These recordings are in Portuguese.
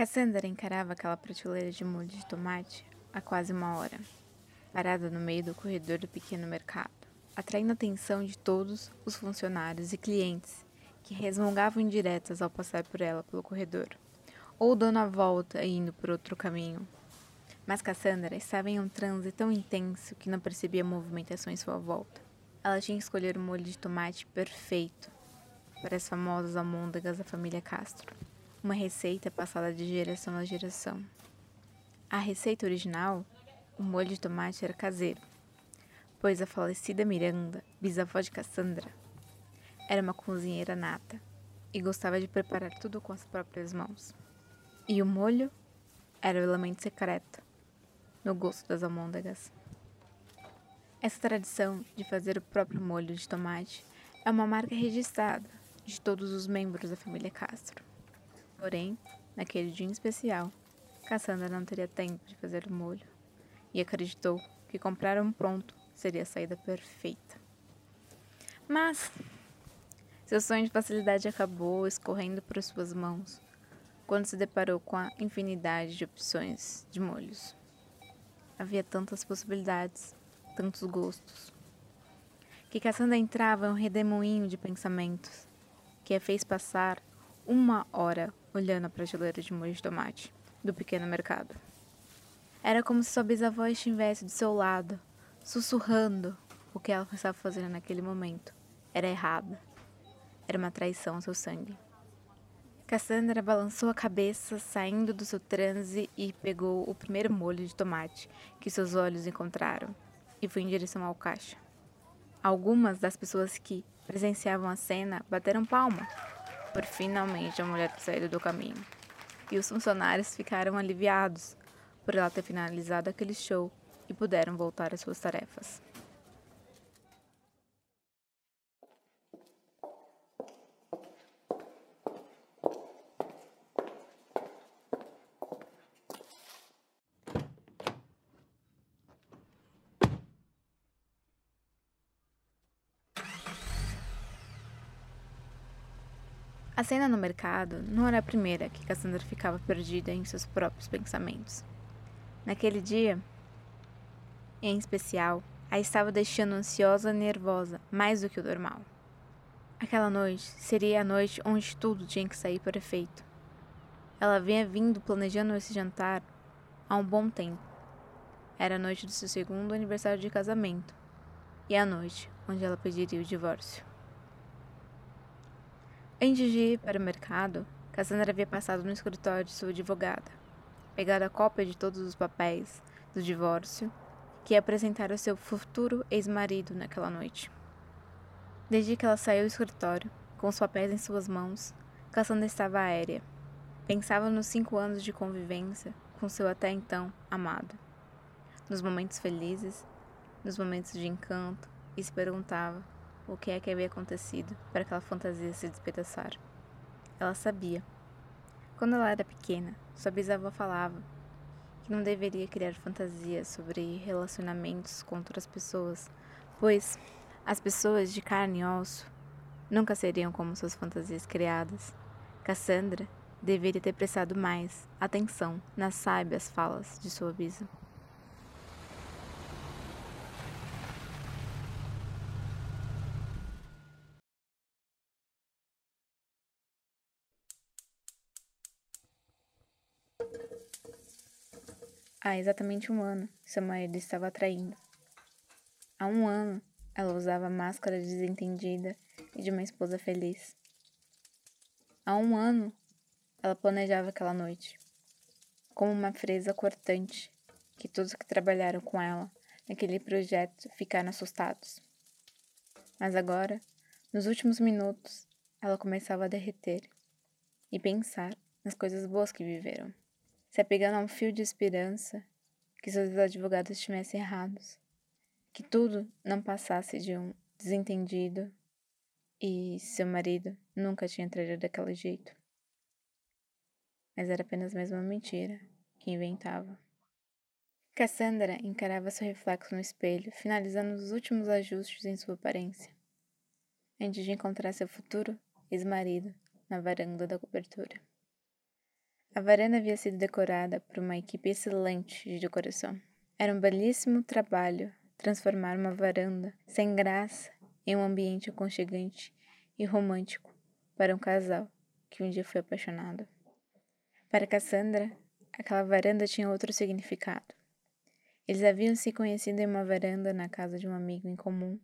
Cassandra encarava aquela prateleira de molho de tomate há quase uma hora, parada no meio do corredor do pequeno mercado, atraindo a atenção de todos os funcionários e clientes que resmungavam indiretas ao passar por ela pelo corredor, ou dando a volta e indo por outro caminho. Mas Cassandra estava em um transe tão intenso que não percebia movimentação em sua volta. Ela tinha que escolher o molho de tomate perfeito para as famosas almôndegas da família Castro uma receita passada de geração a geração. A receita original, o molho de tomate era caseiro, pois a falecida Miranda, bisavó de Cassandra, era uma cozinheira nata e gostava de preparar tudo com as próprias mãos. E o molho era o elemento secreto no gosto das almôndegas. Essa tradição de fazer o próprio molho de tomate é uma marca registrada de todos os membros da família Castro. Porém, naquele dia em especial, Cassandra não teria tempo de fazer o molho e acreditou que comprar um pronto seria a saída perfeita. Mas seu sonho de facilidade acabou escorrendo por suas mãos quando se deparou com a infinidade de opções de molhos. Havia tantas possibilidades, tantos gostos, que Cassandra entrava em um redemoinho de pensamentos que a fez passar uma hora olhando a prateleira de molho de tomate do pequeno mercado. Era como se sua bisavó estivesse do seu lado, sussurrando o que ela estava fazendo naquele momento. Era errado. Era uma traição ao seu sangue. Cassandra balançou a cabeça, saindo do seu transe e pegou o primeiro molho de tomate que seus olhos encontraram e foi em direção ao caixa. Algumas das pessoas que presenciavam a cena bateram palma por finalmente a mulher ter saído do caminho. E os funcionários ficaram aliviados por ela ter finalizado aquele show e puderam voltar às suas tarefas. A cena no mercado não era a primeira que Cassandra ficava perdida em seus próprios pensamentos. Naquele dia, em especial, a estava deixando ansiosa e nervosa mais do que o normal. Aquela noite seria a noite onde tudo tinha que sair perfeito. Ela vinha vindo planejando esse jantar há um bom tempo. Era a noite do seu segundo aniversário de casamento e a noite onde ela pediria o divórcio. Antes de ir para o mercado, Cassandra havia passado no escritório de sua advogada, pegado a cópia de todos os papéis do divórcio que ia apresentar ao seu futuro ex-marido naquela noite. Desde que ela saiu do escritório, com os papéis em suas mãos, Cassandra estava aérea. Pensava nos cinco anos de convivência com seu até então amado, nos momentos felizes, nos momentos de encanto, e se perguntava o que é que havia acontecido para aquela fantasia se despedaçar. Ela sabia. Quando ela era pequena, sua bisavó falava que não deveria criar fantasias sobre relacionamentos com outras pessoas, pois as pessoas de carne e osso nunca seriam como suas fantasias criadas. Cassandra deveria ter prestado mais atenção nas sábias falas de sua bisa. Há exatamente um ano, seu marido estava atraindo. Há um ano, ela usava a máscara desentendida e de uma esposa feliz. Há um ano, ela planejava aquela noite, como uma fresa cortante, que todos que trabalharam com ela naquele projeto ficaram assustados. Mas agora, nos últimos minutos, ela começava a derreter e pensar nas coisas boas que viveram se apegando a um fio de esperança que seus advogados estivessem errados, que tudo não passasse de um desentendido e seu marido nunca tinha traído daquele jeito. Mas era apenas mais uma mentira que inventava. Cassandra encarava seu reflexo no espelho, finalizando os últimos ajustes em sua aparência, antes de encontrar seu futuro ex-marido na varanda da cobertura. A varanda havia sido decorada por uma equipe excelente de decoração. Era um belíssimo trabalho transformar uma varanda sem graça em um ambiente aconchegante e romântico para um casal que um dia foi apaixonado. Para Cassandra, aquela varanda tinha outro significado. Eles haviam se conhecido em uma varanda na casa de um amigo em comum,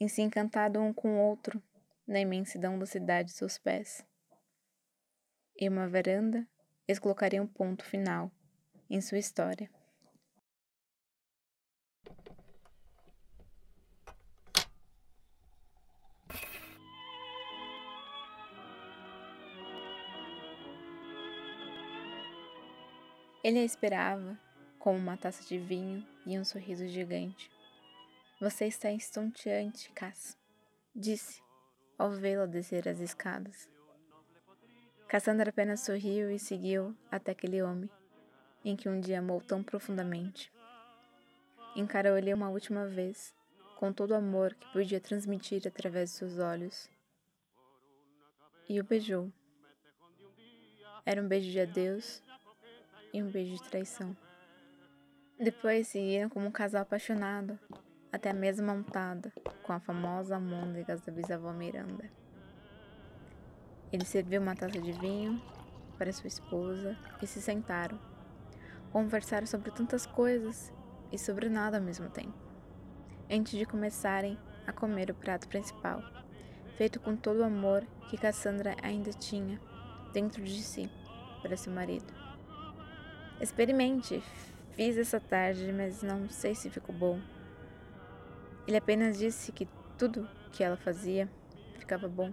e se encantado um com o outro na imensidão da cidade de seus pés. Em uma varanda, eles colocariam um ponto final em sua história. Ele a esperava com uma taça de vinho e um sorriso gigante. Você está estonteante, Cass, disse, ao vê-la descer as escadas. Cassandra apenas sorriu e seguiu até aquele homem, em que um dia amou tão profundamente. Encarou-lhe uma última vez, com todo o amor que podia transmitir através de seus olhos, e o beijou. Era um beijo de adeus e um beijo de traição. Depois seguiram como um casal apaixonado, até a mesa montada, com a famosa almôndegas da bisavó Miranda. Ele serviu uma taça de vinho para sua esposa e se sentaram. Conversaram sobre tantas coisas e sobre nada ao mesmo tempo. Antes de começarem a comer o prato principal, feito com todo o amor que Cassandra ainda tinha dentro de si para seu marido. Experimente. Fiz essa tarde, mas não sei se ficou bom. Ele apenas disse que tudo que ela fazia ficava bom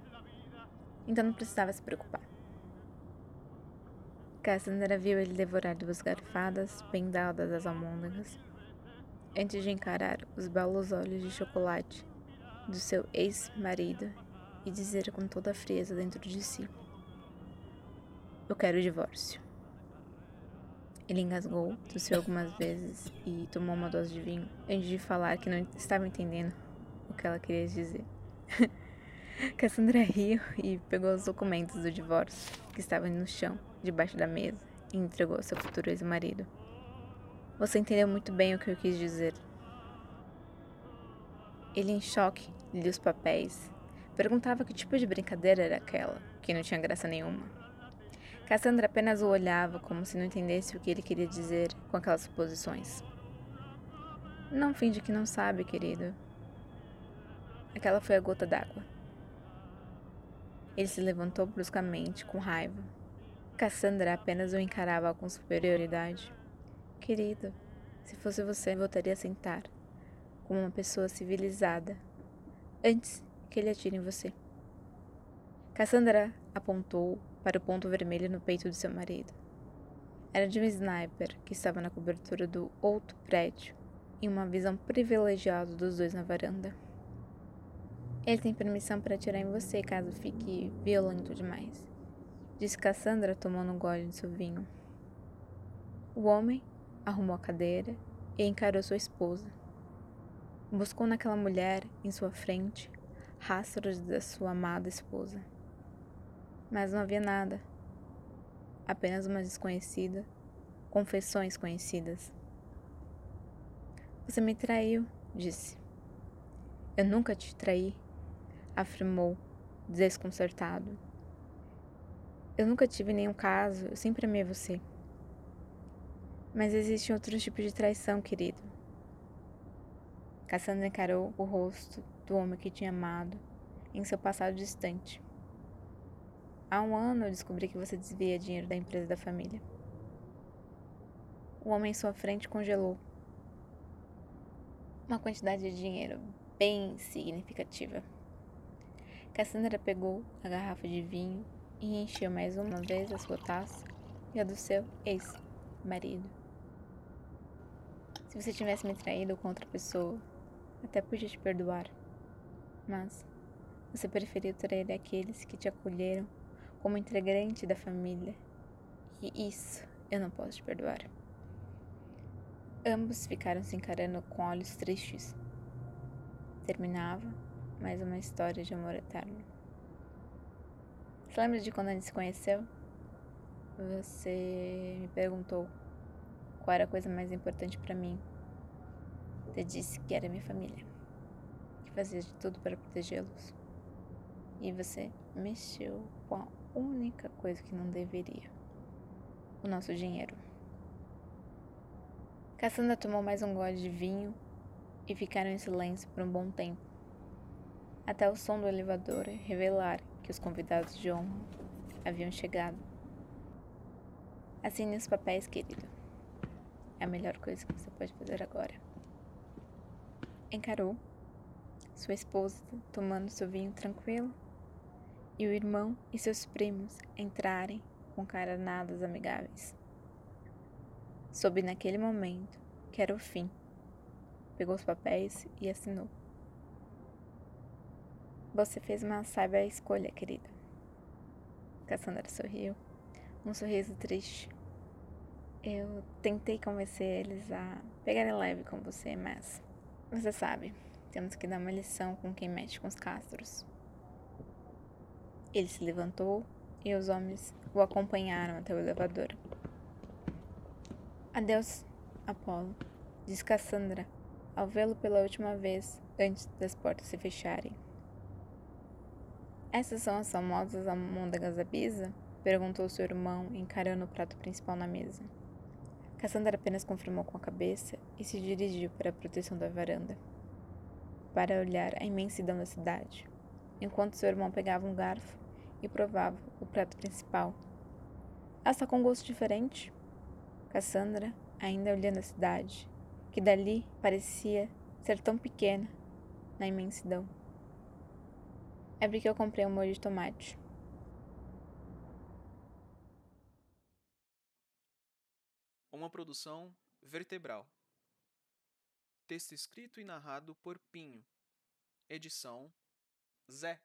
então não precisava se preocupar. Cassandra viu ele devorar duas garfadas bem dadas às almôndegas, antes de encarar os belos olhos de chocolate do seu ex-marido e dizer com toda a frieza dentro de si: Eu quero o divórcio. Ele engasgou, tossiu algumas vezes e tomou uma dose de vinho antes de falar que não estava entendendo o que ela queria dizer. Cassandra riu e pegou os documentos do divórcio que estavam no chão, debaixo da mesa, e entregou ao seu futuro ex-marido. Você entendeu muito bem o que eu quis dizer. Ele, em choque, lia os papéis. Perguntava que tipo de brincadeira era aquela, que não tinha graça nenhuma. Cassandra apenas o olhava como se não entendesse o que ele queria dizer com aquelas suposições. Não finge que não sabe, querido. Aquela foi a gota d'água. Ele se levantou bruscamente, com raiva. Cassandra apenas o encarava com superioridade. Querido, se fosse você, voltaria a sentar, como uma pessoa civilizada, antes que ele atire em você. Cassandra apontou para o ponto vermelho no peito de seu marido. Era de um sniper que estava na cobertura do outro prédio, em uma visão privilegiada dos dois na varanda. Ele tem permissão para atirar em você caso fique violento demais, disse Cassandra tomando um gole de seu vinho. O homem arrumou a cadeira e encarou sua esposa. Buscou naquela mulher em sua frente rastros da sua amada esposa. Mas não havia nada. Apenas uma desconhecida, confessões conhecidas. Você me traiu, disse. Eu nunca te traí afirmou, desconcertado. Eu nunca tive nenhum caso, eu sempre amei você. Mas existe outro tipo de traição, querido. Cassandra encarou o rosto do homem que tinha amado em seu passado distante. Há um ano eu descobri que você desvia dinheiro da empresa da família. O homem em sua frente congelou. Uma quantidade de dinheiro bem significativa. Cassandra pegou a garrafa de vinho e encheu mais uma vez a sua taça e a do seu ex-marido. Se você tivesse me traído com outra pessoa, até podia te perdoar. Mas você preferiu trair aqueles que te acolheram como integrante da família. E isso eu não posso te perdoar. Ambos ficaram se encarando com olhos tristes. Terminava mais uma história de amor eterno. Você lembra de quando a gente se conheceu? Você me perguntou qual era a coisa mais importante para mim. Você disse que era minha família, que fazia de tudo para protegê-los. E você mexeu com a única coisa que não deveria: o nosso dinheiro. Cassandra tomou mais um gole de vinho e ficaram em silêncio por um bom tempo, até o som do elevador revelar que os convidados de honra haviam chegado. Assine os papéis, querido. É a melhor coisa que você pode fazer agora. Encarou sua esposa tomando seu vinho tranquilo e o irmão e seus primos entrarem com caranadas amigáveis. Soube naquele momento que era o fim. Pegou os papéis e assinou. Você fez uma sábia escolha, querida. Cassandra sorriu, um sorriso triste. Eu tentei convencer eles a pegarem leve com você, mas você sabe, temos que dar uma lição com quem mexe com os castros. Ele se levantou e os homens o acompanharam até o elevador. Adeus, Apolo, disse Cassandra ao vê-lo pela última vez antes das portas se fecharem. Essas são as famosas almôndegas da perguntou seu irmão, encarando o prato principal na mesa. Cassandra apenas confirmou com a cabeça e se dirigiu para a proteção da varanda, para olhar a imensidão da cidade, enquanto seu irmão pegava um garfo e provava o prato principal. Ah, com gosto diferente? Cassandra, ainda olhando a cidade, que dali parecia ser tão pequena na imensidão. É porque eu comprei um molho de tomate. Uma produção vertebral. Texto escrito e narrado por Pinho. Edição Zé.